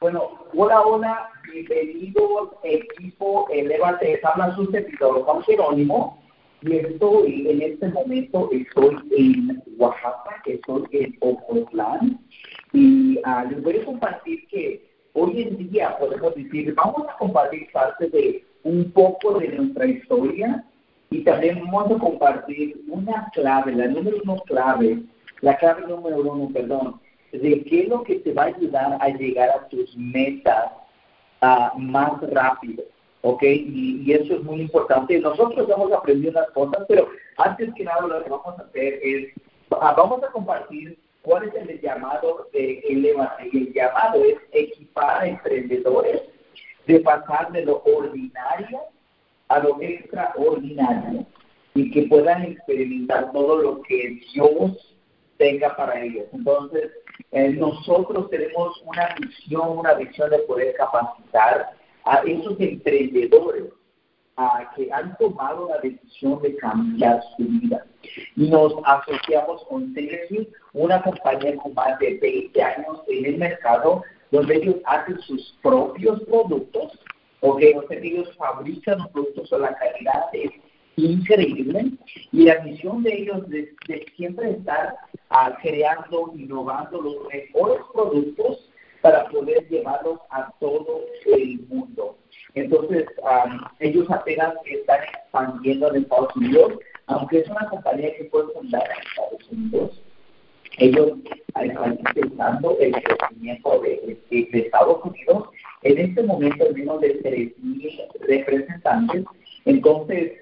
Bueno, hola, hola, bienvenidos equipo Elevate, habla su servidor Juan Jerónimo y estoy en este momento, estoy en Oaxaca, estoy en Ocotlán y uh, les voy a compartir que hoy en día podemos decir, vamos a compartir parte de un poco de nuestra historia y también vamos a compartir una clave, la número uno clave, la clave número uno, perdón, de qué es lo que te va a ayudar a llegar a tus metas uh, más rápido. ¿ok? Y, y, eso es muy importante. Nosotros hemos aprendido unas cosas, pero antes que nada lo que vamos a hacer es, uh, vamos a compartir cuál es el llamado de Eleva. Y el llamado es equipar a emprendedores de pasar de lo ordinario a lo extraordinario y que puedan experimentar todo lo que Dios tenga para ellos. Entonces, eh, nosotros tenemos una misión, una visión de poder capacitar a esos emprendedores a que han tomado la decisión de cambiar su vida. Y nos asociamos con Synergy, una compañía con más de 20 años en el mercado, donde ellos hacen sus propios productos, o que ellos fabrican los productos a la calidad es increíble, y la misión de ellos es de siempre estar uh, creando, innovando los mejores productos para poder llevarlos a todo el mundo. Entonces, um, ellos apenas están expandiendo en Estados Unidos, aunque es una compañía que fue fundada en Estados Unidos. Ellos están intentando el crecimiento de, de, de, Estados Unidos. En este momento, menos de 3.000 representantes. Entonces,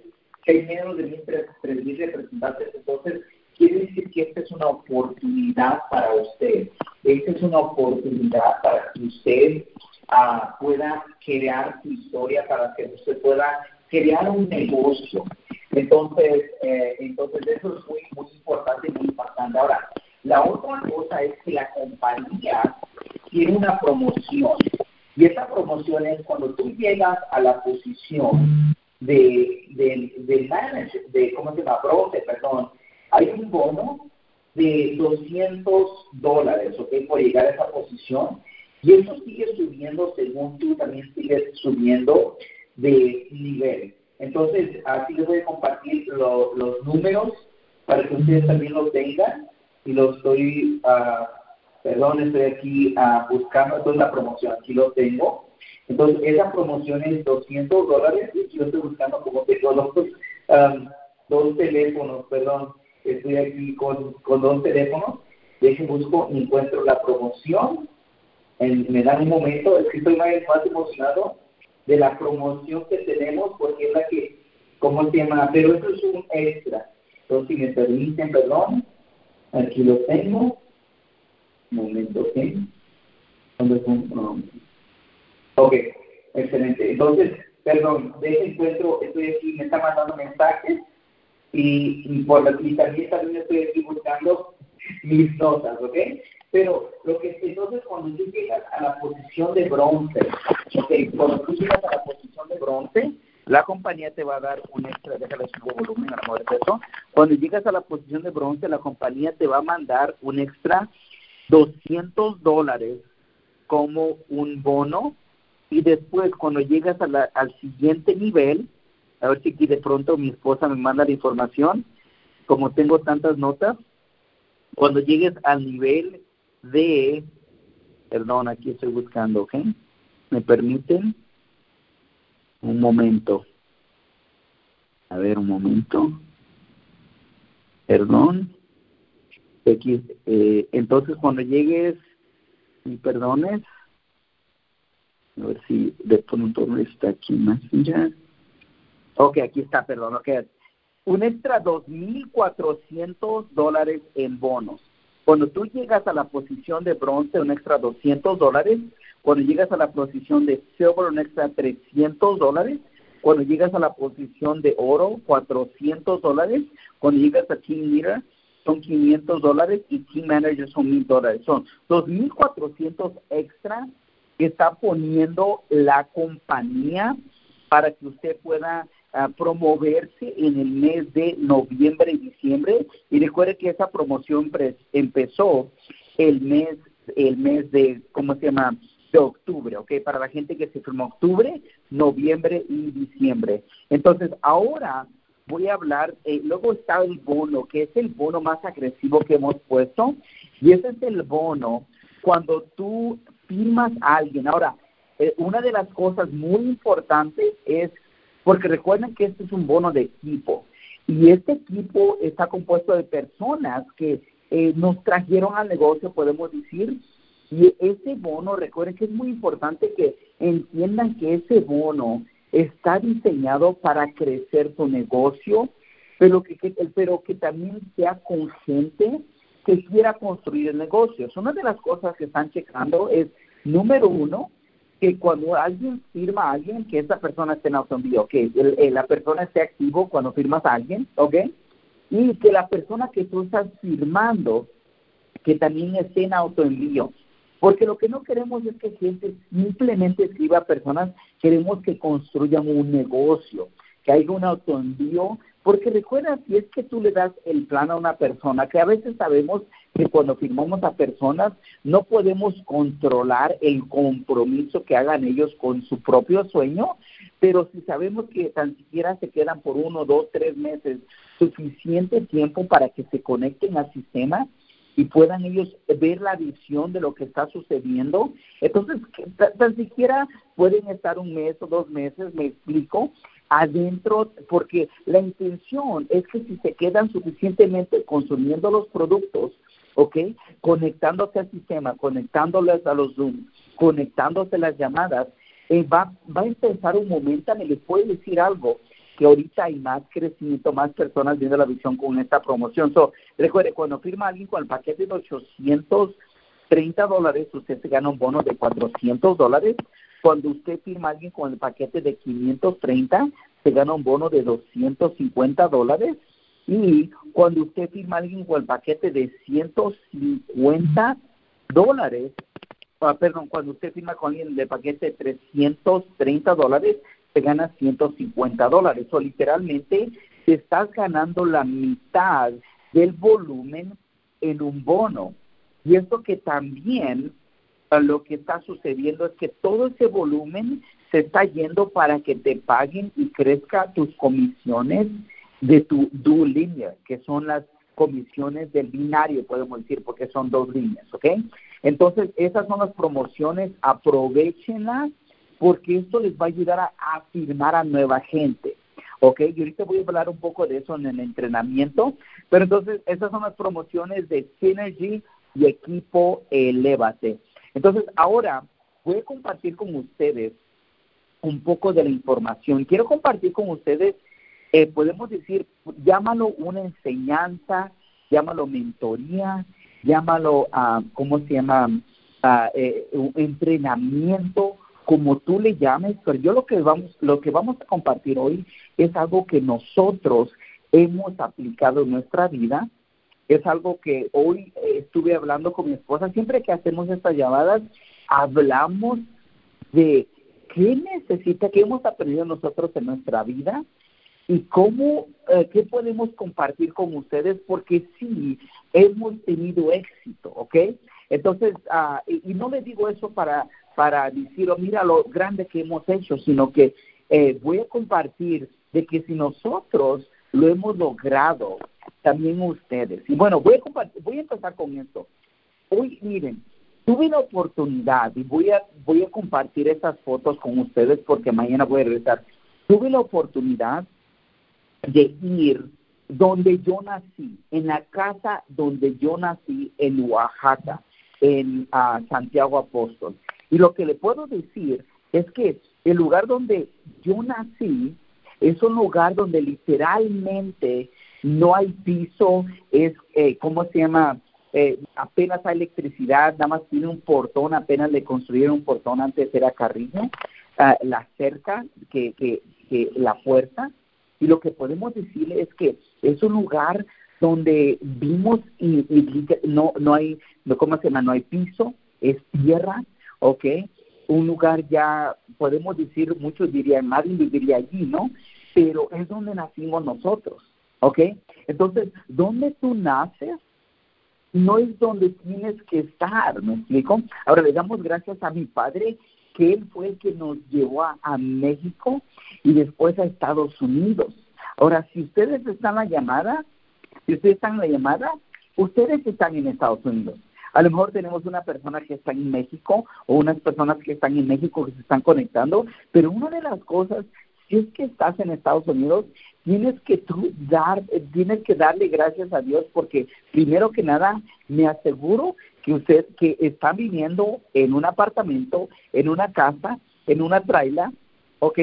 hay menos de 3.000 representantes. Entonces, quiere decir que esta es una oportunidad para usted. Esta es una oportunidad para que usted uh, pueda crear su historia, para que usted pueda crear un negocio. Entonces, eh, entonces eso es muy, importante, muy importante. Ahora, la otra cosa es que la compañía tiene una promoción. Y esa promoción es cuando tú llegas a la posición de, de, de manager, de, ¿cómo se llama? Bronce, perdón. Hay un bono de 200 dólares, ¿ok? Por llegar a esa posición. Y eso sigue subiendo según tú también sigues subiendo de nivel. Entonces, aquí les voy a compartir lo, los números para que ustedes también lo tengan. Y lo estoy, uh, perdón, estoy aquí uh, buscando toda la promoción. Aquí lo tengo. Entonces, esa promoción es 200 dólares. Y yo estoy buscando como tengo los um, dos teléfonos, perdón. Estoy aquí con, con dos teléfonos. Dejen busco y encuentro la promoción en, me dan un momento, es que estoy más, más emocionado de la promoción que tenemos porque es la que, ¿cómo se llama? Pero eso es un extra. Entonces, si me permiten, perdón, aquí lo tengo. Un momento, ¿ok? ¿Dónde um, ok, excelente. Entonces, perdón, de ese encuentro estoy aquí, me está mandando mensajes y, y, por, y también, también estoy aquí buscando mis notas, ¿ok? Pero lo que entonces cuando llegas a la posición de bronce, okay, cuando tú llegas a la posición de bronce, la compañía te va a dar un extra, déjale su volumen a de eso. Cuando llegas a la posición de bronce, la compañía te va a mandar un extra 200 dólares como un bono y después cuando llegas a la, al siguiente nivel, a ver si aquí de pronto mi esposa me manda la información, como tengo tantas notas, cuando llegues al nivel de, perdón, aquí estoy buscando, ¿ok? ¿Me permiten? Un momento. A ver, un momento. Perdón. Aquí, eh, entonces, cuando llegues, y perdones, a ver si de pronto no está aquí más ya. Ok, aquí está, perdón, ok. Un extra 2.400 dólares en bonos. Cuando tú llegas a la posición de bronce, un extra 200 dólares. Cuando llegas a la posición de silver, un extra 300 dólares. Cuando llegas a la posición de oro, 400 dólares. Cuando llegas a Team Leader, son 500 dólares y Team Manager son 1000 dólares. Son 2.400 extra que está poniendo la compañía para que usted pueda promoverse en el mes de noviembre y diciembre. Y recuerde que esa promoción empezó el mes el mes de, ¿cómo se llama? De octubre, ¿ok? Para la gente que se firmó octubre, noviembre y diciembre. Entonces, ahora voy a hablar, eh, luego está el bono, que es el bono más agresivo que hemos puesto, y ese es el bono cuando tú firmas a alguien. Ahora, eh, una de las cosas muy importantes es, porque recuerden que este es un bono de equipo, y este equipo está compuesto de personas que eh, nos trajeron al negocio, podemos decir, y ese bono, recuerden que es muy importante que entiendan que ese bono está diseñado para crecer tu negocio, pero que, pero que también sea con gente que quiera construir el negocio. Una de las cosas que están checando es, número uno, que cuando alguien firma a alguien, que esa persona esté en autoenvío, que la persona esté activo cuando firmas a alguien, ¿ok? Y que la persona que tú estás firmando, que también esté en autoenvío. Porque lo que no queremos es que gente simplemente escriba a personas, queremos que construyan un negocio, que haya un autoenvío porque recuerda, si es que tú le das el plan a una persona, que a veces sabemos que cuando firmamos a personas no podemos controlar el compromiso que hagan ellos con su propio sueño, pero si sabemos que tan siquiera se quedan por uno, dos, tres meses, suficiente tiempo para que se conecten al sistema y puedan ellos ver la visión de lo que está sucediendo, entonces tan siquiera pueden estar un mes o dos meses, me explico, adentro, porque la intención es que si se quedan suficientemente consumiendo los productos, ¿ok? Conectándose al sistema, conectándoles a los Zoom, conectándose las llamadas, eh, va, va a empezar un momento en el que puede decir algo que ahorita hay más crecimiento, más personas viendo la visión con esta promoción. So, recuerde, cuando firma alguien con el paquete de 830 dólares, usted se gana un bono de 400 dólares. Cuando usted firma a alguien con el paquete de 530, se gana un bono de 250 dólares. Y cuando usted firma a alguien con el paquete de 150 dólares, ah, perdón, cuando usted firma con alguien del paquete de 330 dólares, se gana 150 dólares. O literalmente se estás ganando la mitad del volumen en un bono. Y esto que también lo que está sucediendo es que todo ese volumen se está yendo para que te paguen y crezca tus comisiones de tu dual línea, que son las comisiones del binario, podemos decir, porque son dos líneas, ¿ok? Entonces, esas son las promociones, aprovechenlas, porque esto les va a ayudar a afirmar a nueva gente, ¿ok? Y ahorita voy a hablar un poco de eso en el entrenamiento, pero entonces, esas son las promociones de Synergy y Equipo Elevate. Entonces, ahora voy a compartir con ustedes un poco de la información. Quiero compartir con ustedes, eh, podemos decir, llámalo una enseñanza, llámalo mentoría, llámalo, uh, ¿cómo se llama? Uh, eh, entrenamiento, como tú le llames, pero yo lo que vamos, lo que vamos a compartir hoy es algo que nosotros hemos aplicado en nuestra vida es algo que hoy estuve hablando con mi esposa. Siempre que hacemos estas llamadas, hablamos de qué necesita, qué hemos aprendido nosotros en nuestra vida y cómo, eh, qué podemos compartir con ustedes, porque sí, hemos tenido éxito, ¿ok? Entonces, uh, y, no le digo eso para, para decir, oh, mira lo grande que hemos hecho, sino que eh, voy a compartir de que si nosotros lo hemos logrado, también ustedes. Y bueno, voy a, voy a empezar con esto. Hoy, miren, tuve la oportunidad y voy a, voy a compartir estas fotos con ustedes porque mañana voy a regresar. Tuve la oportunidad de ir donde yo nací, en la casa donde yo nací en Oaxaca, en ah, Santiago Apóstol. Y lo que le puedo decir es que el lugar donde yo nací es un lugar donde literalmente no hay piso, es, eh, ¿cómo se llama? Eh, apenas hay electricidad, nada más tiene un portón, apenas le construyeron un portón antes era carrillo, ah, la cerca que, que, que la puerta, y lo que podemos decirle es que es un lugar donde vimos y, no no hay cómo se llama no hay piso es tierra ¿ok? Un lugar ya podemos decir muchos dirían nadie viviría allí no pero es donde nacimos nosotros ¿Ok? Entonces, donde tú naces no es donde tienes que estar, ¿me explico? Ahora le damos gracias a mi padre que él fue el que nos llevó a, México y después a Estados Unidos. Ahora, si ustedes están en la llamada, si ustedes están en la llamada, ustedes están en Estados Unidos. A lo mejor tenemos una persona que está en México o unas personas que están en México que se están conectando, pero una de las cosas, si es que estás en Estados Unidos, tienes que tú dar, tienes que darle gracias a Dios porque primero que nada me aseguro que usted que está viviendo en un apartamento, en una casa, en una traila, ok,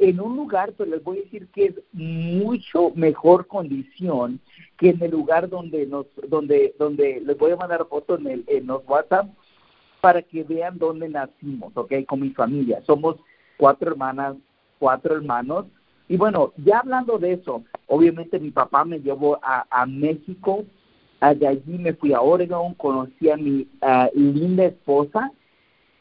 en un lugar, pues les voy a decir que es mucho mejor condición que en el lugar donde nos, donde, donde les voy a mandar fotos en, el, en los WhatsApp para que vean dónde nacimos, ok, con mi familia. Somos cuatro hermanas, cuatro hermanos, y bueno, ya hablando de eso, obviamente mi papá me llevó a, a México, de allí me fui a Oregon, conocí a mi linda esposa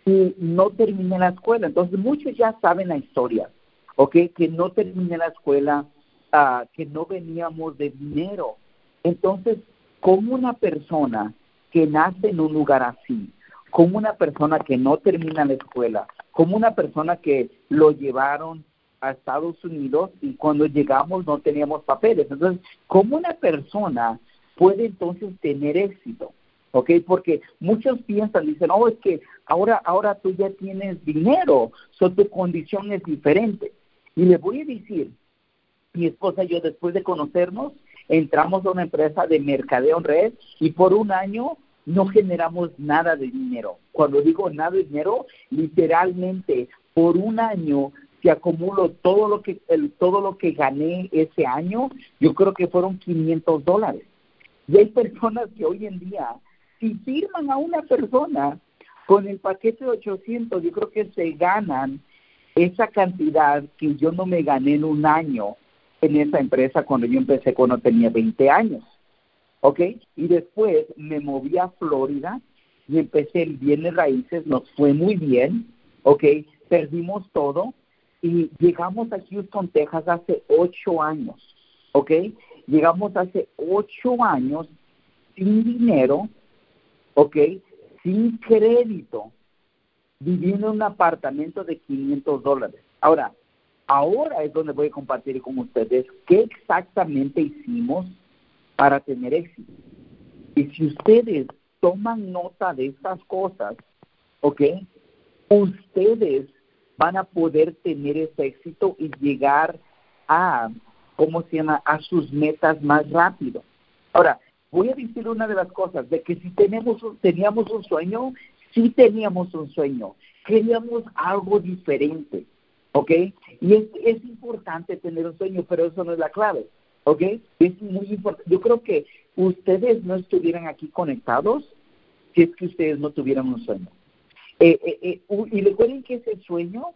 y no terminé la escuela. Entonces muchos ya saben la historia, ¿ok? Que no terminé la escuela, uh, que no veníamos de dinero. Entonces, como una persona que nace en un lugar así, como una persona que no termina la escuela, como una persona que lo llevaron a Estados Unidos y cuando llegamos no teníamos papeles. Entonces, ¿cómo una persona puede entonces tener éxito? ¿Ok? Porque muchos piensan, dicen, oh, es que ahora, ahora tú ya tienes dinero, so tu condición es diferente. Y le voy a decir, mi esposa y yo después de conocernos, entramos a una empresa de mercadeo en red y por un año no generamos nada de dinero. Cuando digo nada de dinero, literalmente por un año si acumulo todo lo que el, todo lo que gané ese año, yo creo que fueron 500 dólares. Y hay personas que hoy en día, si firman a una persona con el paquete de 800, yo creo que se ganan esa cantidad que yo no me gané en un año en esa empresa cuando yo empecé cuando tenía 20 años. ¿Ok? Y después me moví a Florida y empecé en bienes raíces, nos fue muy bien, ¿ok? Perdimos todo, y llegamos a Houston, Texas hace ocho años, ¿ok? Llegamos hace ocho años sin dinero, ¿ok? Sin crédito, viviendo en un apartamento de 500 dólares. Ahora, ahora es donde voy a compartir con ustedes qué exactamente hicimos para tener éxito. Y si ustedes toman nota de estas cosas, ¿ok? Ustedes van a poder tener ese éxito y llegar a, ¿cómo se llama?, a sus metas más rápido. Ahora, voy a decir una de las cosas, de que si tenemos, teníamos un sueño, sí teníamos un sueño, queríamos algo diferente, ¿ok? Y es, es importante tener un sueño, pero eso no es la clave, ¿ok? Es muy importante. Yo creo que ustedes no estuvieran aquí conectados si es que ustedes no tuvieran un sueño. Eh, eh, eh y recuerden que ese sueño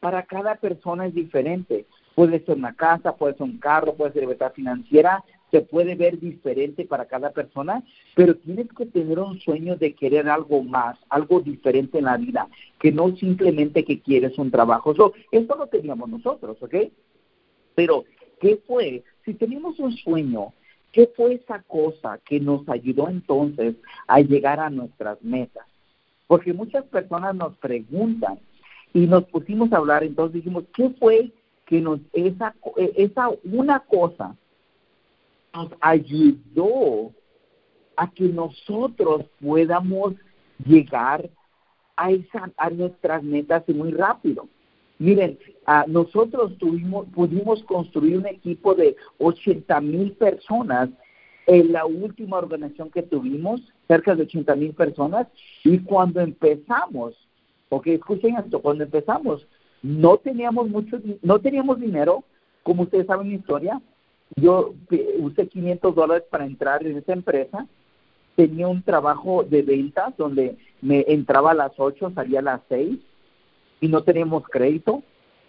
para cada persona es diferente. Puede ser una casa, puede ser un carro, puede ser libertad financiera, se puede ver diferente para cada persona, pero tienes que tener un sueño de querer algo más, algo diferente en la vida, que no simplemente que quieres un trabajo. So, eso lo teníamos nosotros, ¿ok? Pero, ¿qué fue? Si tenemos un sueño, ¿qué fue esa cosa que nos ayudó entonces a llegar a nuestras metas? Porque muchas personas nos preguntan y nos pusimos a hablar, entonces dijimos, ¿qué fue que nos, esa, esa una cosa nos ayudó a que nosotros podamos llegar a, esa, a nuestras metas muy rápido. Miren, nosotros tuvimos, pudimos construir un equipo de 80 mil personas en la última organización que tuvimos, cerca de 80 mil personas, y cuando empezamos, ok, escuchen esto, cuando empezamos, no teníamos mucho, no teníamos dinero, como ustedes saben mi historia, yo usé 500 dólares para entrar en esa empresa, tenía un trabajo de ventas donde me entraba a las 8, salía a las 6 y no teníamos crédito,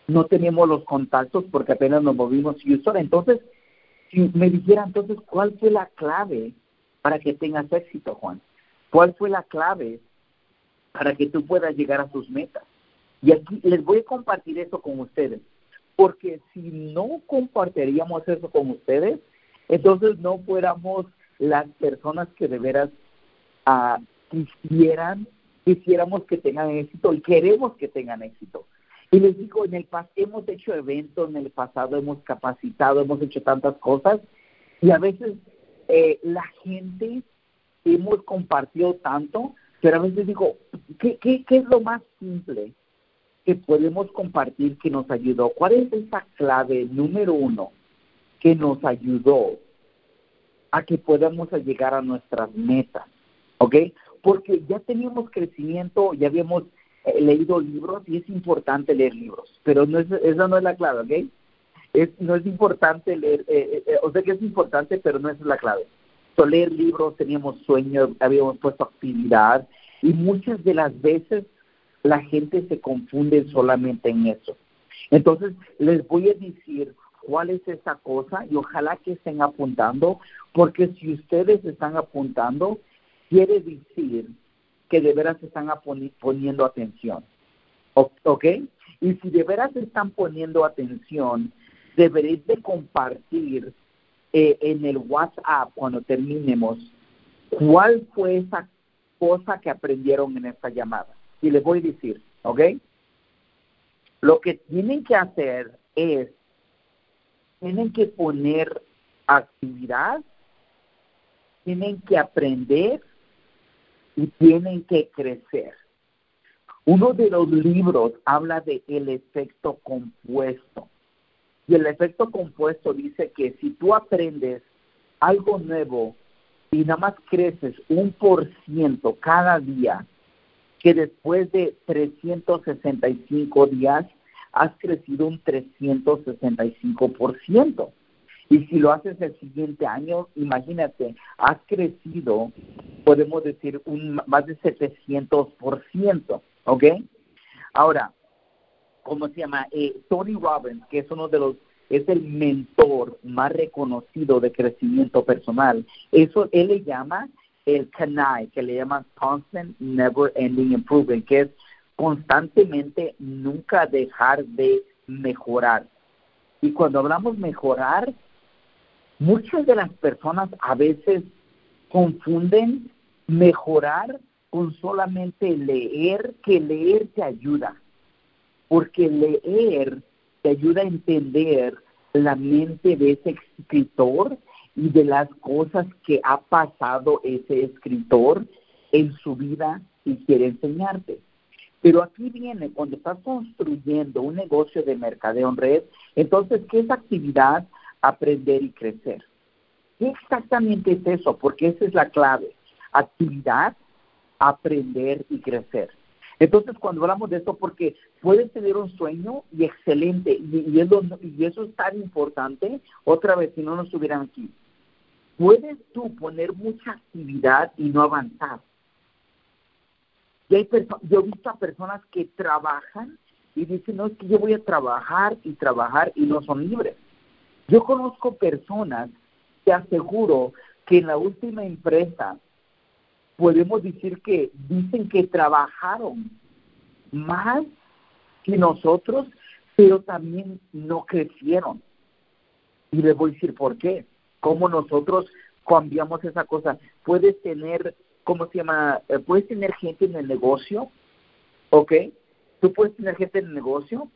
no teníamos los contactos porque apenas nos movimos Houston, entonces si me dijera entonces cuál fue la clave para que tengas éxito, Juan, cuál fue la clave para que tú puedas llegar a tus metas. Y aquí les voy a compartir eso con ustedes, porque si no compartiríamos eso con ustedes, entonces no fuéramos las personas que de veras uh, quisieran, quisiéramos que tengan éxito y queremos que tengan éxito. Y les digo, en el hemos hecho eventos, en el pasado hemos capacitado, hemos hecho tantas cosas y a veces eh, la gente hemos compartido tanto, pero a veces digo, ¿qué, qué, qué es lo más simple que podemos compartir que nos ayudó? ¿Cuál es esa clave número uno que nos ayudó a que podamos llegar a nuestras metas? ¿Ok? Porque ya teníamos crecimiento, ya habíamos eh, leído libros y es importante leer libros, pero no es, esa no es la clave, ¿ok? Es, no es importante leer, eh, eh, o sea que es importante, pero no es la clave. So, leer libros, teníamos sueños, habíamos puesto actividad y muchas de las veces la gente se confunde solamente en eso. Entonces, les voy a decir cuál es esa cosa y ojalá que estén apuntando, porque si ustedes están apuntando, quiere decir que de veras están poniendo atención. ¿Ok? Y si de veras están poniendo atención, deberéis de compartir eh, en el WhatsApp cuando terminemos cuál fue esa cosa que aprendieron en esta llamada. Y les voy a decir, ¿ok? Lo que tienen que hacer es, tienen que poner actividad, tienen que aprender y tienen que crecer. Uno de los libros habla de el efecto compuesto. Y el efecto compuesto dice que si tú aprendes algo nuevo y nada más creces un por ciento cada día, que después de 365 días has crecido un 365%. Y si lo haces el siguiente año, imagínate, has crecido, podemos decir, un más de 700%, ¿ok? Ahora, ¿cómo se llama? Eh, Tony Robbins, que es uno de los, es el mentor más reconocido de crecimiento personal. Eso él le llama el CANAI, que le llama Constant Never Ending Improvement, que es constantemente nunca dejar de mejorar. Y cuando hablamos mejorar, Muchas de las personas a veces confunden mejorar con solamente leer, que leer te ayuda, porque leer te ayuda a entender la mente de ese escritor y de las cosas que ha pasado ese escritor en su vida y quiere enseñarte. Pero aquí viene, cuando estás construyendo un negocio de mercadeo en red, entonces, ¿qué es actividad? aprender y crecer. ¿Qué exactamente es eso? Porque esa es la clave. Actividad, aprender y crecer. Entonces, cuando hablamos de esto, porque puedes tener un sueño y excelente, y, eso es tan importante, otra vez, si no, no estuvieran aquí. Puedes tú poner mucha actividad y no avanzar. Y hay yo he visto a personas que trabajan y dicen, no, es que yo voy a trabajar y trabajar y no son libres. Yo conozco personas, te aseguro, que en la última empresa podemos decir que dicen que trabajaron más que nosotros, pero también no crecieron. Y les voy a decir por qué. Cómo nosotros cambiamos esa cosa. Puedes tener, ¿cómo se llama? Eh, puedes tener gente en el negocio, ¿ok? Tú puedes tener gente en el negocio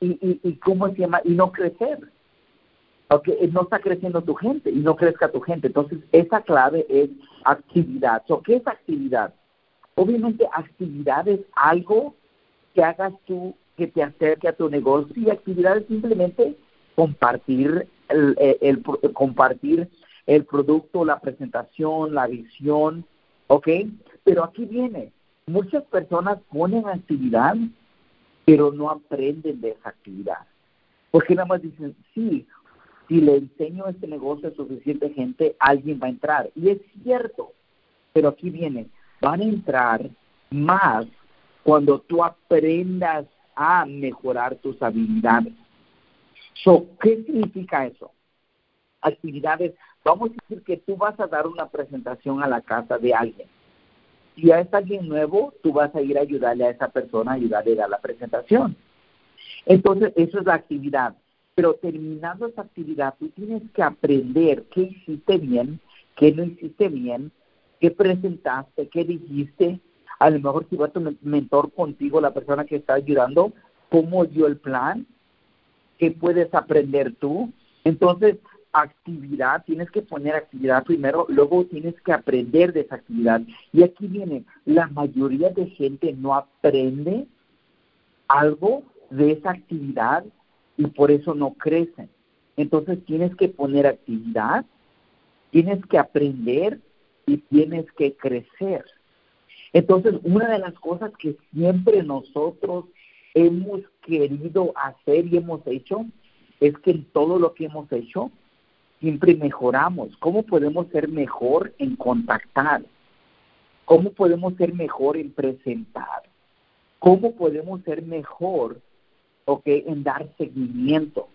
y, y, y ¿cómo se llama? Y no crecer okay, no está creciendo tu gente y no crezca tu gente. Entonces, esa clave es actividad. ¿Qué es actividad? Obviamente, actividad es algo que hagas tú que te acerque a tu negocio y actividad es simplemente compartir el, compartir el producto, la presentación, la visión, ¿ok? Pero aquí viene, muchas personas ponen actividad, pero no aprenden de esa actividad. Porque nada más dicen, sí, si le enseño este negocio a suficiente gente, alguien va a entrar. Y es cierto, pero aquí viene, van a entrar más cuando tú aprendas a mejorar tus habilidades. So, ¿Qué significa eso? Actividades, vamos a decir que tú vas a dar una presentación a la casa de alguien. Si es alguien nuevo, tú vas a ir a ayudarle a esa persona, ayudarle a dar la presentación. Entonces, eso es la actividad. Pero terminando esa actividad, tú tienes que aprender qué hiciste bien, qué no hiciste bien, qué presentaste, qué dijiste. A lo mejor si va tu mentor contigo, la persona que está ayudando, cómo dio el plan, qué puedes aprender tú. Entonces, actividad, tienes que poner actividad primero, luego tienes que aprender de esa actividad. Y aquí viene, la mayoría de gente no aprende algo de esa actividad y por eso no crecen. Entonces tienes que poner actividad, tienes que aprender y tienes que crecer. Entonces, una de las cosas que siempre nosotros hemos querido hacer y hemos hecho es que en todo lo que hemos hecho siempre mejoramos. ¿Cómo podemos ser mejor en contactar? ¿Cómo podemos ser mejor en presentar? ¿Cómo podemos ser mejor okay, en dar seguimiento?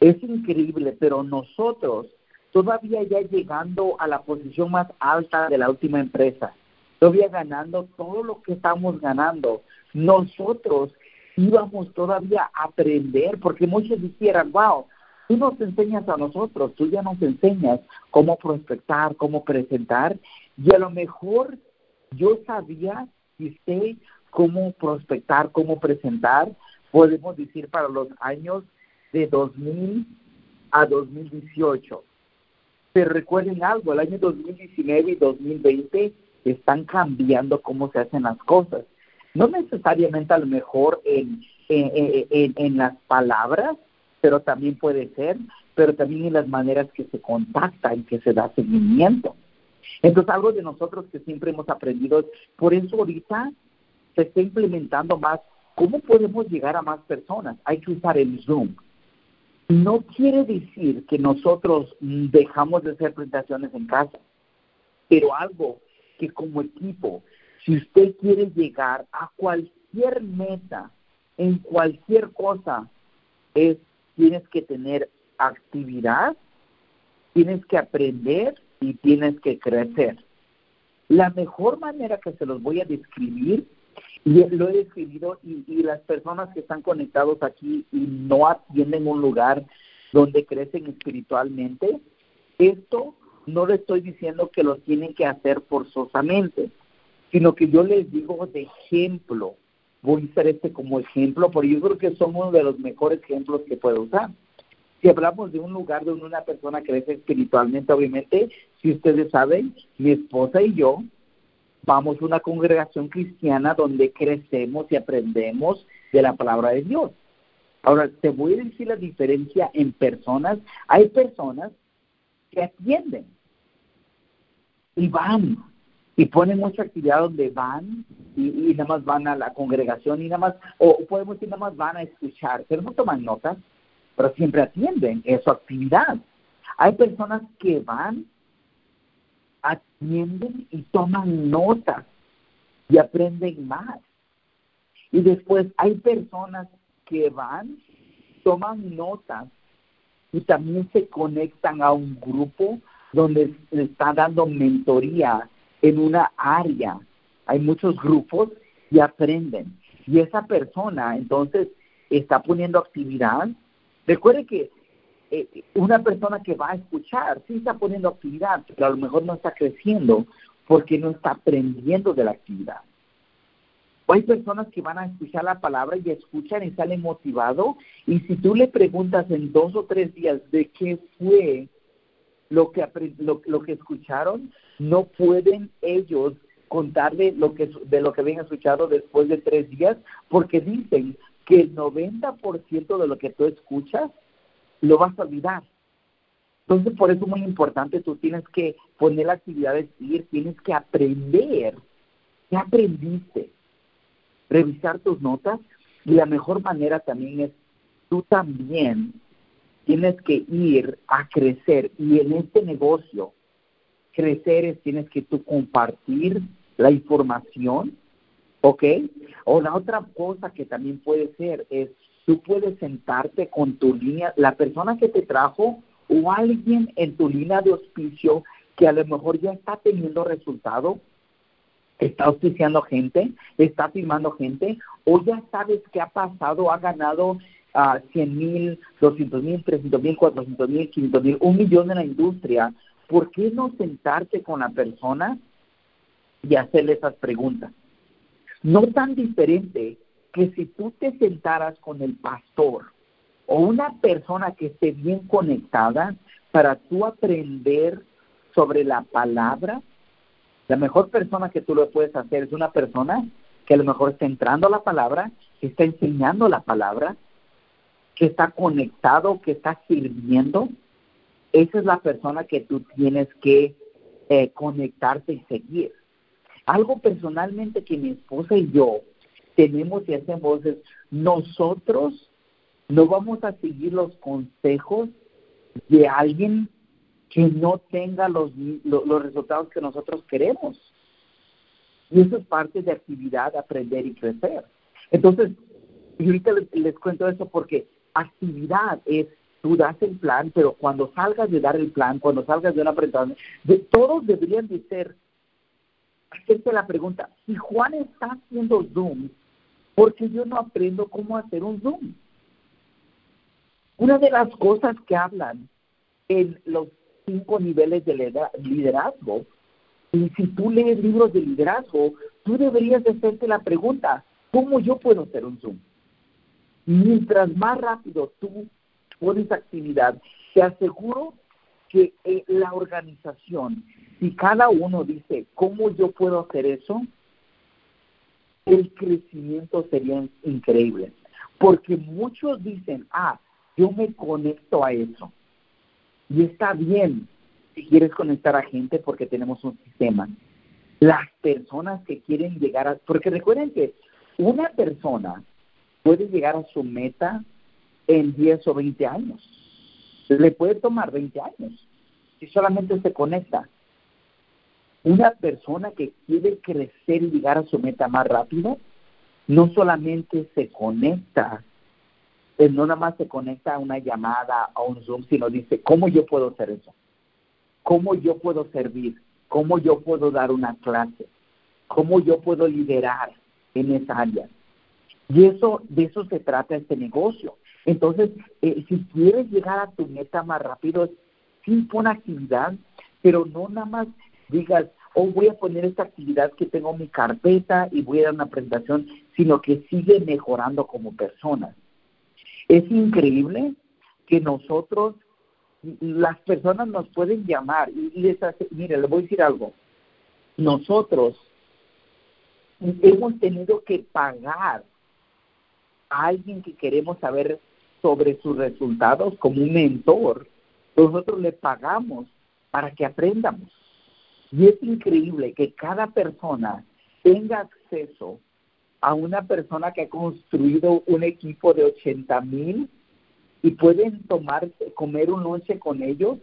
Es increíble, pero nosotros todavía ya llegando a la posición más alta de la última empresa, todavía ganando todo lo que estamos ganando, nosotros íbamos todavía a aprender, porque muchos dijeran, wow, tú nos enseñas a nosotros, tú ya nos enseñas cómo prospectar, cómo presentar, y a lo mejor yo sabía y sé cómo prospectar, cómo presentar, podemos decir para los años de 2000 a 2018. Pero recuerden algo, el año 2019 y 2020 están cambiando cómo se hacen las cosas. No necesariamente a lo mejor en, en, en, las palabras, pero también puede ser, pero también en las maneras que se contacta y que se da seguimiento. Entonces, algo de nosotros que siempre hemos aprendido, por eso ahorita se está implementando más, ¿cómo podemos llegar a más personas? Hay que usar el Zoom. No quiere decir que nosotros dejamos de hacer presentaciones en casa, pero algo que como equipo, si usted quiere llegar a cualquier meta, en cualquier cosa, es tienes que tener actividad, tienes que aprender y tienes que crecer. La mejor manera que se los voy a describir, y lo he describido, y, las personas que están conectados aquí y no atienden un lugar donde crecen espiritualmente, esto no le estoy diciendo que lo tienen que hacer forzosamente, sino que yo les digo de ejemplo voy a usar este como ejemplo, porque yo creo que son uno de los mejores ejemplos que puedo usar. Si hablamos de un lugar donde una persona crece espiritualmente, obviamente, si ustedes saben, mi esposa y yo vamos a una congregación cristiana donde crecemos y aprendemos de la palabra de Dios. Ahora, te voy a decir la diferencia en personas. Hay personas que atienden y van y ponen mucha actividad donde van y, nada más van a la congregación y nada más, o podemos decir nada más van a escuchar, pero no toman notas, pero siempre atienden, es su actividad. Hay personas que van, atienden y toman notas y aprenden más. Y después hay personas que van, toman notas y también se conectan a un grupo donde se está dando mentoría en una área. Hay muchos grupos y aprenden. Y esa persona entonces está poniendo actividad. Recuerde que eh, una persona que va a escuchar sí está poniendo actividad, pero a lo mejor no está creciendo porque no está aprendiendo de la actividad. O hay personas que van a escuchar la palabra y escuchan y salen motivados. Y si tú le preguntas en dos o tres días de qué fue lo que, lo, que escucharon, no pueden ellos contarle lo que, de lo que habían escuchado después de tres días, porque dicen que el 90% de lo que tú escuchas lo vas a olvidar. Entonces, por eso es muy importante, tú tienes que poner la actividad de seguir, tienes que aprender. ¿Qué aprendiste? Revisar tus notas y la mejor manera también es tú también tienes que ir a crecer y en este negocio crecer es tienes que tú compartir la información, ¿ok? O la otra cosa que también puede ser es tú puedes sentarte con tu línea, la persona que te trajo o alguien en tu línea de auspicio que a lo mejor ya está teniendo resultado, está auspiciando gente, está firmando gente, o ya sabes qué ha pasado, ha ganado a 100 mil, 200 mil, 300 mil, 400 mil, 500 mil, un millón en la industria, ¿por qué no sentarte con la persona y hacerle esas preguntas? No tan diferente que si tú te sentaras con el pastor o una persona que esté bien conectada para tú aprender sobre la palabra, la mejor persona que tú lo puedes hacer es una persona que a lo mejor está entrando a la palabra, está enseñando la palabra, que está conectado, que está sirviendo. Esa es la persona que tú tienes que eh, conectarte y seguir. Algo personalmente que mi esposa y yo tenemos y hacemos es, nosotros no vamos a seguir los consejos de alguien que no tenga los, los, resultados que nosotros queremos. Y eso es parte de actividad, aprender y crecer. Entonces, y ahorita les, cuento eso porque actividad es tú das el plan, pero cuando salgas de dar el plan, cuando salgas de una presentación, de, todos deberían de ser hacerte la pregunta, si Juan está haciendo Zoom, ¿por qué yo no aprendo cómo hacer un Zoom? Una de las cosas que hablan en los cinco niveles de liderazgo, y si tú lees libros de liderazgo, tú deberías de hacerte la pregunta, ¿cómo yo puedo hacer un Zoom? Mientras más rápido tú pones actividad, te aseguro que eh, la organización si cada uno dice, ¿cómo yo puedo hacer eso? El crecimiento sería increíble. Porque muchos dicen, ah, yo me conecto a eso. Y está bien si quieres conectar a gente porque tenemos un sistema. Las personas que quieren llegar a... Porque recuerden que una persona puede llegar a su meta en 10 o 20 años. Le puede tomar 20 años si solamente se conecta. Una persona que quiere crecer y llegar a su meta más rápido, no solamente se conecta, eh, no nada más se conecta a una llamada, a un Zoom, sino dice, ¿cómo yo puedo hacer eso? ¿Cómo yo puedo servir? ¿Cómo yo puedo dar una clase? ¿Cómo yo puedo liderar en esa área? Y eso, de eso se trata este negocio. Entonces, eh, si quieres llegar a tu meta más rápido, sin una actividad, pero no nada más digas, oh, voy a poner esta actividad que tengo en mi carpeta y voy a dar una presentación, sino que sigue mejorando como persona. Es increíble que nosotros, las personas nos pueden llamar y les hace, mire, le voy a decir algo, nosotros hemos tenido que pagar alguien que queremos saber sobre sus resultados como un mentor, nosotros le pagamos para que aprendamos. Y es increíble que cada persona tenga acceso a una persona que ha construido un equipo de 80 mil y pueden tomar, comer un noche con ellos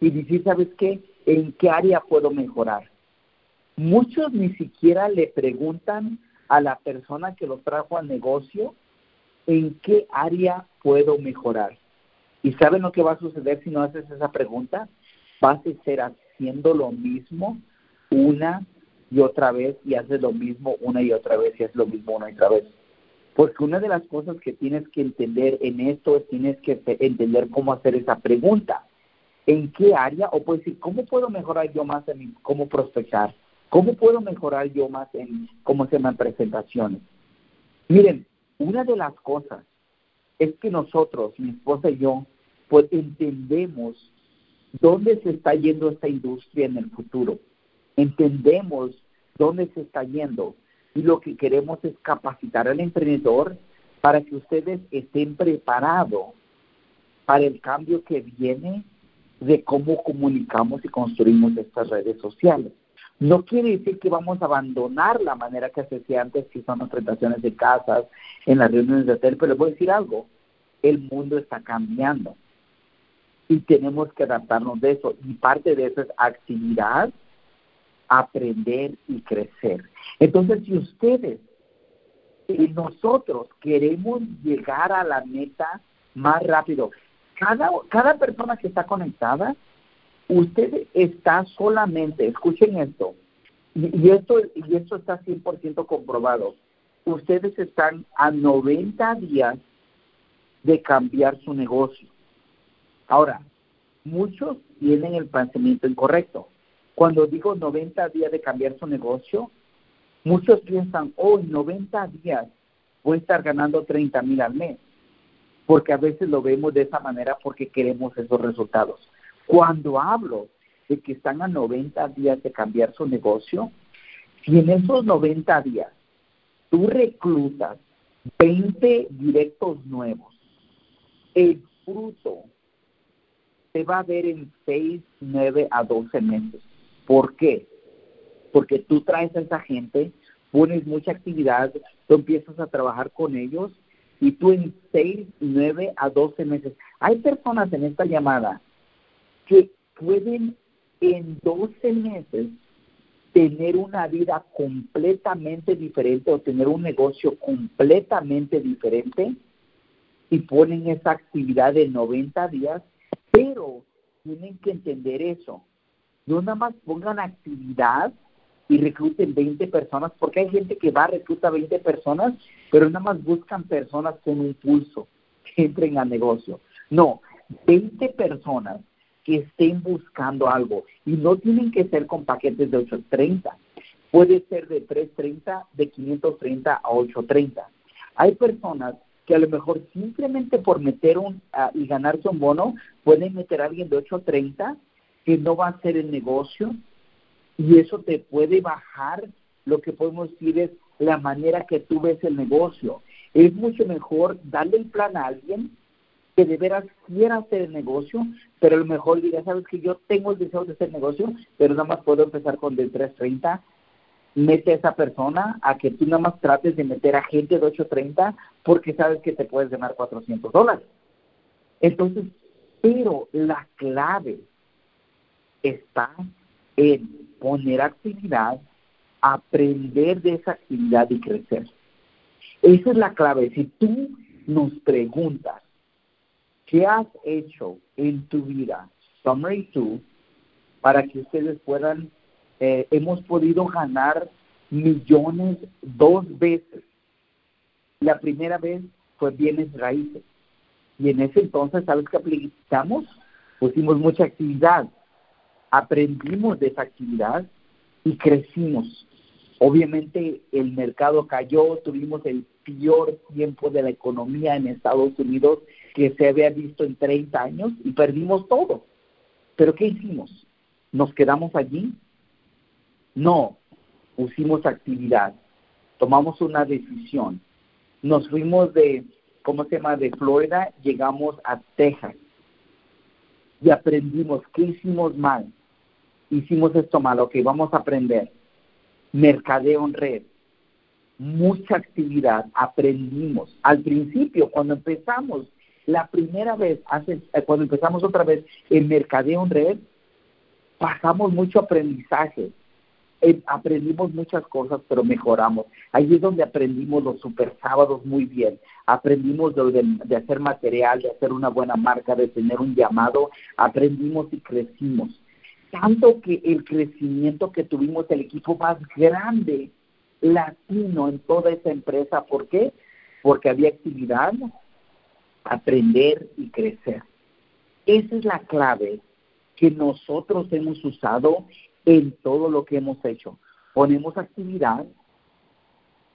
y decir, ¿sabes qué? ¿En qué área puedo mejorar? Muchos ni siquiera le preguntan a la persona que lo trajo al negocio en qué área puedo mejorar. ¿Y saben lo que va a suceder si no haces esa pregunta? Vas a ser haciendo lo mismo una y otra vez y haces lo mismo una y otra vez y haces lo mismo una y otra vez. Porque una de las cosas que tienes que entender en esto es tienes que entender cómo hacer esa pregunta. ¿En qué área? O puedes decir, ¿cómo puedo mejorar yo más en cómo prospectar? ¿Cómo puedo mejorar yo más en cómo se llaman presentaciones? Miren, una de las cosas es que nosotros, mi esposa y yo, pues entendemos dónde se está yendo esta industria en el futuro. Entendemos dónde se está yendo y lo que queremos es capacitar al emprendedor para que ustedes estén preparados para el cambio que viene de cómo comunicamos y construimos estas redes sociales. No quiere decir que vamos a abandonar la manera que se hacía antes, que son las presentaciones de casas, en las reuniones de hotel, pero les voy a decir algo, el mundo está cambiando y tenemos que adaptarnos de eso. Y parte de eso es actividad, aprender y crecer. Entonces, si ustedes y nosotros queremos llegar a la meta más rápido, cada, cada persona que está conectada, usted está solamente, escuchen esto, y, esto, y esto está 100% comprobado, ustedes están a 90 días de cambiar su negocio. Ahora, muchos tienen el pensamiento incorrecto. Cuando digo 90 días de cambiar su negocio, muchos piensan, oh, 90 días voy a estar ganando 30 mil al mes, porque a veces lo vemos de esa manera porque queremos esos resultados. Cuando hablo de que están a 90 días de cambiar su negocio, si en esos 90 días tú reclutas 20 directos nuevos, el fruto se va a ver en 6, 9 a 12 meses. ¿Por qué? Porque tú traes a esa gente, pones mucha actividad, tú empiezas a trabajar con ellos y tú en 6, 9 a 12 meses. Hay personas en esta llamada que pueden en 12 meses tener una vida completamente diferente o tener un negocio completamente diferente y ponen esa actividad de 90 días, pero tienen que entender eso. No nada más pongan actividad y recluten 20 personas, porque hay gente que va a reclutar 20 personas, pero nada más buscan personas con un pulso que entren al negocio. No, 20 personas que estén buscando algo y no tienen que ser con paquetes de 830. Puede ser de 330, de 530 a 830. Hay personas que a lo mejor simplemente por meter un uh, y ganarse un bono pueden meter a alguien de 830 que no va a hacer el negocio y eso te puede bajar lo que podemos decir es la manera que tú ves el negocio. Es mucho mejor darle el plan a alguien que de veras quiera hacer el negocio, pero a lo mejor diga, sabes que yo tengo el deseo de hacer negocio, pero nada más puedo empezar con de 330. Mete a esa persona a que tú nada más trates de meter a gente de 830 porque sabes que te puedes ganar 400 dólares. Entonces, pero la clave está en poner actividad, aprender de esa actividad y crecer. Esa es la clave. Si tú nos preguntas, ¿Qué has hecho en tu vida, Summary 2, para que ustedes puedan, eh, hemos podido ganar millones dos veces? La primera vez fue bienes raíces. Y en ese entonces, ¿sabes qué aplicamos? Pusimos mucha actividad, aprendimos de esa actividad y crecimos. Obviamente el mercado cayó, tuvimos el peor tiempo de la economía en Estados Unidos que se había visto en 30 años y perdimos todo. Pero ¿qué hicimos? ¿Nos quedamos allí? No, pusimos actividad, tomamos una decisión. Nos fuimos de, ¿cómo se llama?, de Florida, llegamos a Texas y aprendimos qué hicimos mal. Hicimos esto mal, ok, vamos a aprender. Mercadeo en red, mucha actividad, aprendimos. Al principio, cuando empezamos la primera vez, hace, eh, cuando empezamos otra vez el mercadeo en red, pasamos mucho aprendizaje. Eh, aprendimos muchas cosas, pero mejoramos. Ahí es donde aprendimos los super sábados muy bien. Aprendimos de, de, hacer material, de hacer una buena marca, de tener un llamado. Aprendimos y crecimos. Tanto que el crecimiento que tuvimos, el equipo más grande latino en toda esa empresa, ¿por qué? Porque había actividad, aprender y crecer. Esa es la clave que nosotros hemos usado en todo lo que hemos hecho. Ponemos actividad,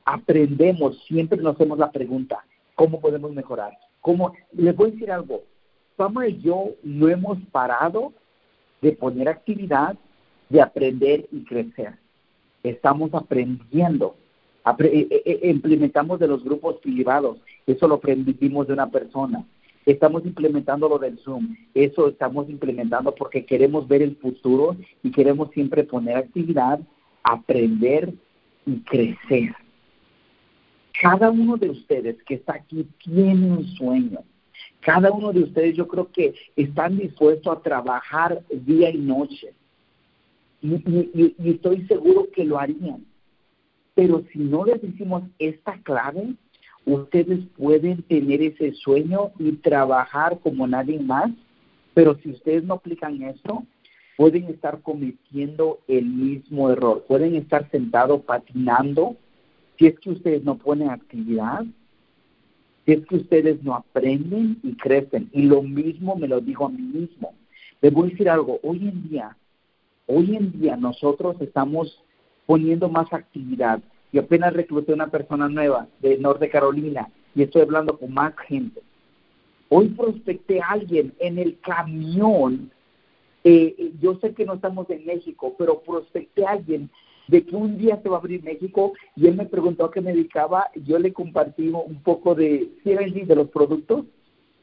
aprendemos, siempre nos hacemos la pregunta, ¿cómo podemos mejorar? ¿Cómo? Les voy a decir algo, Summer y yo no hemos parado de poner actividad, de aprender y crecer. Estamos aprendiendo implementamos de los grupos privados, eso lo aprendimos de una persona. Estamos implementando lo del Zoom, eso estamos implementando porque queremos ver el futuro y queremos siempre poner actividad, aprender y crecer. Cada uno de ustedes que está aquí tiene un sueño. Cada uno de ustedes yo creo que están dispuestos a trabajar día y noche. y estoy seguro que lo harían pero si no les decimos esta clave, ustedes pueden tener ese sueño y trabajar como nadie más, pero si ustedes no aplican esto, pueden estar cometiendo el mismo error, pueden estar sentados patinando si es que ustedes no ponen actividad, si es que ustedes no aprenden y crecen. Y lo mismo me lo digo a mí mismo. Les voy a decir algo, hoy en día, hoy en día nosotros estamos poniendo más actividad. y apenas recluté una persona nueva de Norte Carolina y estoy hablando con más gente. Hoy prospecté a alguien en el camión. Eh, yo sé que no estamos en México, pero prospecté a alguien de que un día se va a abrir México y él me preguntó a qué me dedicaba. Yo le compartí un poco de de los productos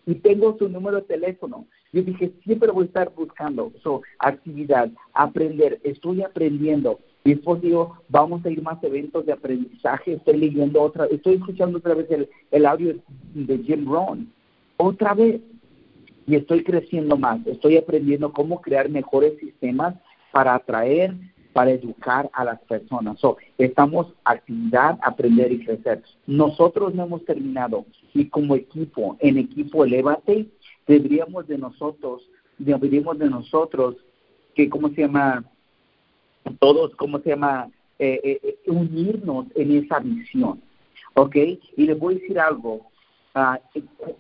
y tengo su número de teléfono. Yo dije, siempre voy a estar buscando su actividad, aprender, estoy aprendiendo. Y después digo, vamos a ir más eventos de aprendizaje, estoy leyendo otra, estoy escuchando otra vez el, el audio de Jim Rohn, otra vez. Y estoy creciendo más, estoy aprendiendo cómo crear mejores sistemas para atraer, para educar a las personas. So, estamos actividad, aprender y crecer. Nosotros no hemos terminado y como equipo, en equipo Elevate, deberíamos de nosotros, deberíamos de nosotros, que, ¿cómo se llama? Todos, ¿cómo se llama? Eh, eh, eh, unirnos en esa visión. ¿Ok? Y les voy a decir algo. Ah,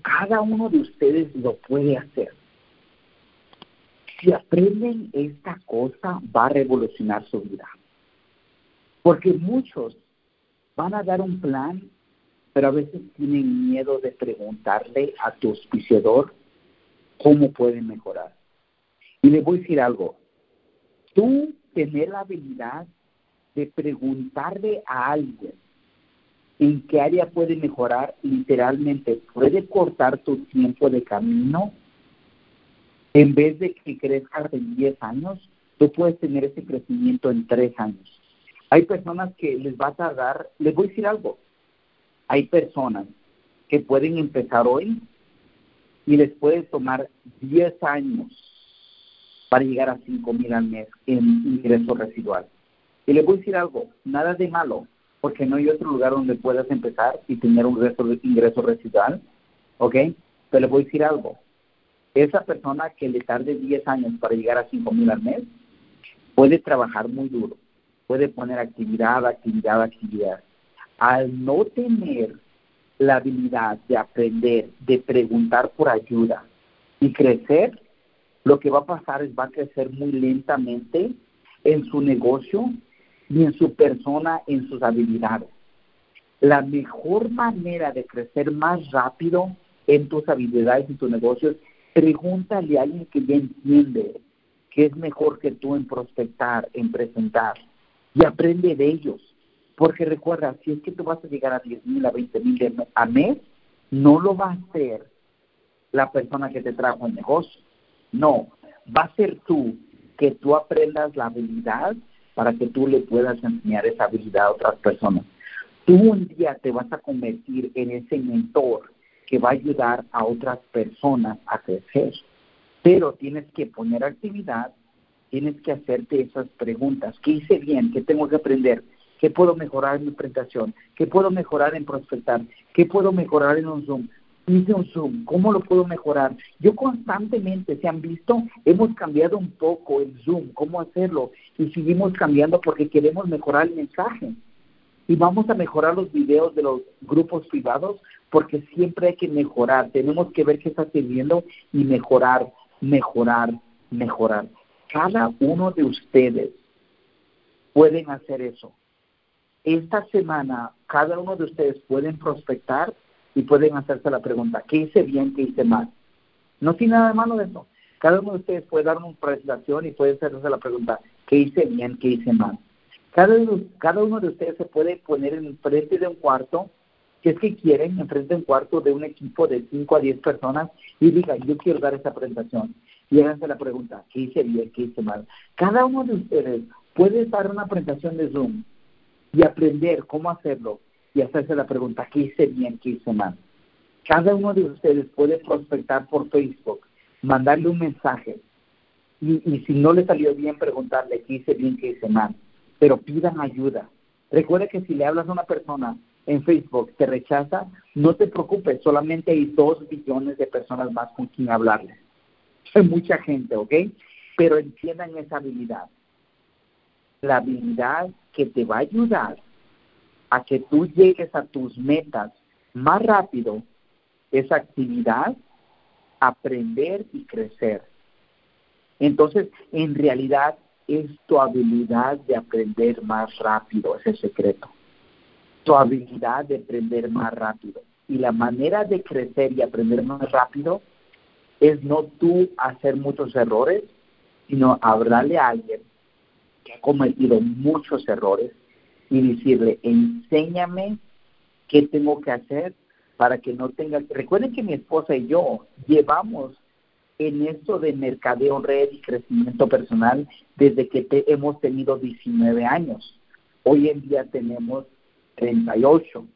cada uno de ustedes lo puede hacer. Si aprenden esta cosa, va a revolucionar su vida. Porque muchos van a dar un plan pero a veces tienen miedo de preguntarle a tu auspiciador cómo puede mejorar. Y le voy a decir algo, tú tener la habilidad de preguntarle a alguien en qué área puede mejorar, literalmente puede cortar tu tiempo de camino. En vez de que crezcas en 10 años, tú puedes tener ese crecimiento en 3 años. Hay personas que les va a tardar, les voy a decir algo, hay personas que pueden empezar hoy y les puede tomar 10 años para llegar a 5 mil al mes en ingreso residual. Y les voy a decir algo, nada de malo, porque no hay otro lugar donde puedas empezar y tener un ingreso, ingreso residual, ¿ok? Pero les voy a decir algo, esa persona que le tarde 10 años para llegar a 5 mil al mes, puede trabajar muy duro, puede poner actividad, actividad, actividad al no tener la habilidad de aprender, de preguntar por ayuda y crecer, lo que va a pasar es va a crecer muy lentamente en su negocio y en su persona, en sus habilidades. La mejor manera de crecer más rápido en tus habilidades y tus negocios, pregúntale a alguien que ya entiende que es mejor que tú en prospectar, en presentar, y aprende de ellos. Porque recuerda, si es que tú vas a llegar a 10 mil, a 20 mil a mes, no lo va a hacer la persona que te trajo el negocio. No, va a ser tú que tú aprendas la habilidad para que tú le puedas enseñar esa habilidad a otras personas. Tú un día te vas a convertir en ese mentor que va a ayudar a otras personas a crecer. Pero tienes que poner actividad, tienes que hacerte esas preguntas. ¿Qué hice bien? ¿Qué tengo que aprender? ¿Qué puedo mejorar en mi presentación? ¿Qué puedo mejorar en prospectar? ¿Qué puedo mejorar en un Zoom? Hice un Zoom, ¿cómo lo puedo mejorar? Yo constantemente, se han visto, hemos cambiado un poco el Zoom, cómo hacerlo, y seguimos cambiando porque queremos mejorar el mensaje. Y vamos a mejorar los videos de los grupos privados porque siempre hay que mejorar. Tenemos que ver qué está sirviendo y mejorar, mejorar, mejorar. Cada uno de ustedes pueden hacer eso esta semana cada uno de ustedes pueden prospectar y pueden hacerse la pregunta, ¿qué hice bien, qué hice mal? No tiene nada de malo de eso. Cada uno de ustedes puede dar una presentación y puede hacerse la pregunta, ¿qué hice bien, qué hice mal? Cada uno, cada uno de ustedes se puede poner en frente de un cuarto, si es que quieren, en frente de un cuarto de un equipo de 5 a 10 personas y digan, yo quiero dar esta presentación. Y háganse la pregunta, ¿qué hice bien, qué hice mal? Cada uno de ustedes puede dar una presentación de Zoom y aprender cómo hacerlo y hacerse la pregunta, ¿qué hice bien, qué hice mal? Cada uno de ustedes puede prospectar por Facebook, mandarle un mensaje y, y si no le salió bien, preguntarle qué hice bien, qué hice mal. Pero pidan ayuda. Recuerde que si le hablas a una persona en Facebook, te rechaza, no te preocupes, solamente hay dos billones de personas más con quien hablarle. Hay mucha gente, ¿ok? Pero entiendan esa habilidad. La habilidad que te va a ayudar a que tú llegues a tus metas más rápido es actividad, aprender y crecer. Entonces, en realidad es tu habilidad de aprender más rápido, ese secreto. Tu habilidad de aprender más rápido. Y la manera de crecer y aprender más rápido es no tú hacer muchos errores, sino hablarle a alguien que ha cometido muchos errores y decirle, enséñame qué tengo que hacer para que no tenga... Recuerden que mi esposa y yo llevamos en esto de mercadeo red y crecimiento personal desde que hemos tenido 19 años. Hoy en día tenemos 38.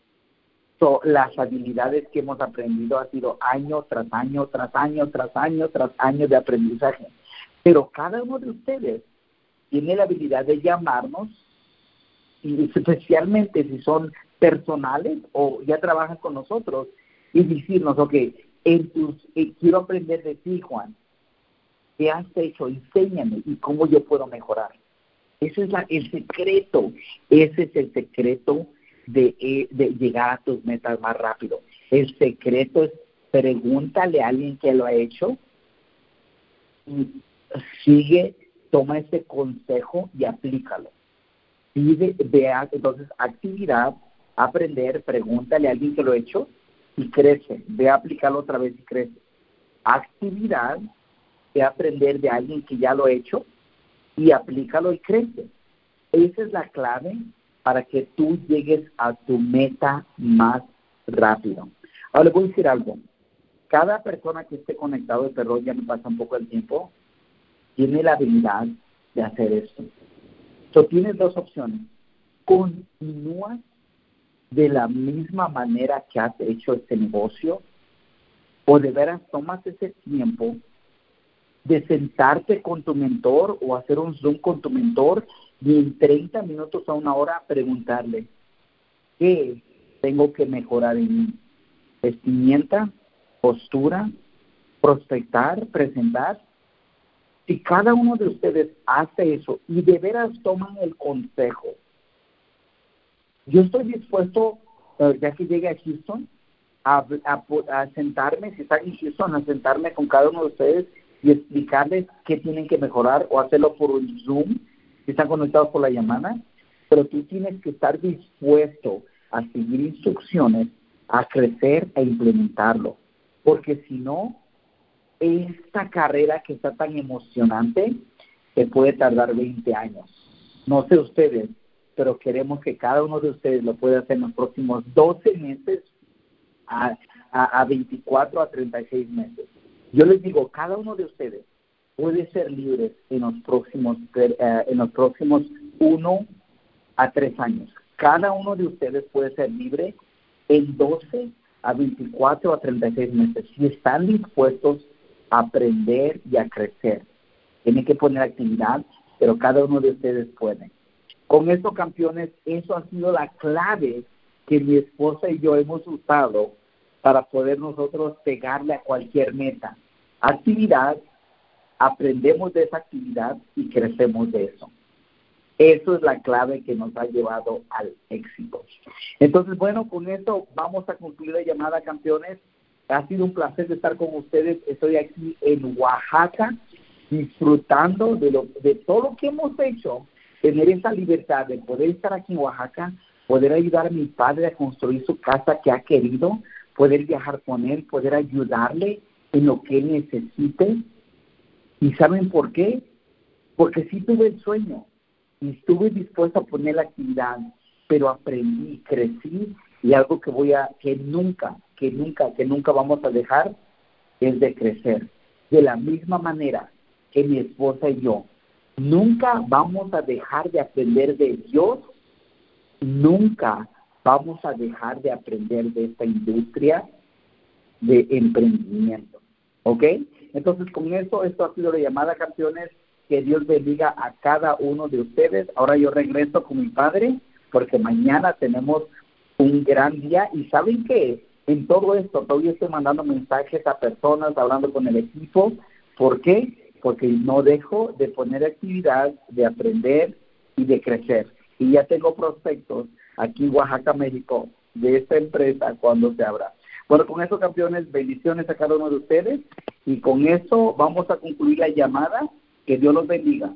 So, las habilidades que hemos aprendido ha sido año tras año, tras año, tras año, tras año de aprendizaje. Pero cada uno de ustedes tiene la habilidad de llamarnos, especialmente si son personales o ya trabajan con nosotros, y decirnos, ok, en tus, eh, quiero aprender de ti, Juan. ¿Qué has hecho? Enséñame y cómo yo puedo mejorar. Ese es la, el secreto. Ese es el secreto de, eh, llegar a tus metas más rápido. El secreto es pregúntale a alguien que lo ha hecho y sigue, toma ese consejo y aplícalo. Pide, vea, entonces, actividad, aprender, pregúntale a alguien que lo ha hecho y crece. Ve a aplicarlo otra vez y crece. Actividad, ve aprender de alguien que ya lo ha hecho y aplícalo y crece. Esa es la clave para que tú llegues a tu meta más rápido. Ahora les voy a decir algo. Cada persona que esté conectado, perdón, ya me pasa un poco el tiempo, tiene la habilidad de hacer esto. Entonces tienes dos opciones. Continúa de la misma manera que has hecho este negocio? ¿O de veras tomas ese tiempo de sentarte con tu mentor o hacer un Zoom con tu mentor y en 30 minutos a una hora preguntarle, ¿qué tengo que mejorar en mí? Vestimenta, postura, prospectar, presentar. Si cada uno de ustedes hace eso y de veras toman el consejo yo estoy dispuesto, eh, ya que llegue a Houston, a, sentarme, si están en Houston, a sentarme con cada uno de ustedes y explicarles qué tienen que mejorar o hacerlo por un Zoom, si están conectados por la llamada, pero tú tienes que estar dispuesto a seguir instrucciones, a crecer e implementarlo, porque si no, esta carrera que está tan emocionante se puede tardar 20 años. No sé ustedes, pero queremos que cada uno de ustedes lo pueda hacer en los próximos 12 meses a, a, 24 a 36 meses. Yo les digo, cada uno de ustedes puede ser libre en los próximos eh, en los próximos 1 a 3 años. Cada uno de ustedes puede ser libre en 12 a 24 a 36 meses si están dispuestos a aprender y a crecer. Tienen que poner actividad, pero cada uno de ustedes puede. Con estos campeones, eso ha sido la clave que mi esposa y yo hemos usado para poder nosotros pegarle a cualquier meta. Actividad, aprendemos de esa actividad y crecemos de eso. Eso es la clave que nos ha llevado al éxito. Entonces, bueno, con esto vamos a concluir la llamada, campeones. Ha sido un placer estar con ustedes. Estoy aquí en Oaxaca disfrutando de, lo, de todo lo que hemos hecho tener esa libertad de poder estar aquí en Oaxaca, poder ayudar a mi padre a construir su casa que ha querido, poder viajar con él, poder ayudarle en lo que él necesite. ¿Y saben por qué? Porque sí tuve el sueño y estuve dispuesto a poner la actividad, pero aprendí, crecí y algo que voy a, que nunca, que nunca, que nunca vamos a dejar es de crecer. De la misma manera que mi esposa y yo Nunca vamos a dejar de aprender de Dios, nunca vamos a dejar de aprender de esta industria de emprendimiento. ¿Ok? Entonces, con esto, esto ha sido la llamada, campeones. Que Dios bendiga a cada uno de ustedes. Ahora yo regreso con mi padre, porque mañana tenemos un gran día. Y saben que en todo esto, todavía estoy mandando mensajes a personas, hablando con el equipo. ¿Por qué? porque no dejo de poner actividad, de aprender y de crecer. Y ya tengo prospectos aquí en Oaxaca, México, de esta empresa cuando se abra. Bueno, con eso, campeones, bendiciones a cada uno de ustedes. Y con eso vamos a concluir la llamada. Que Dios los bendiga.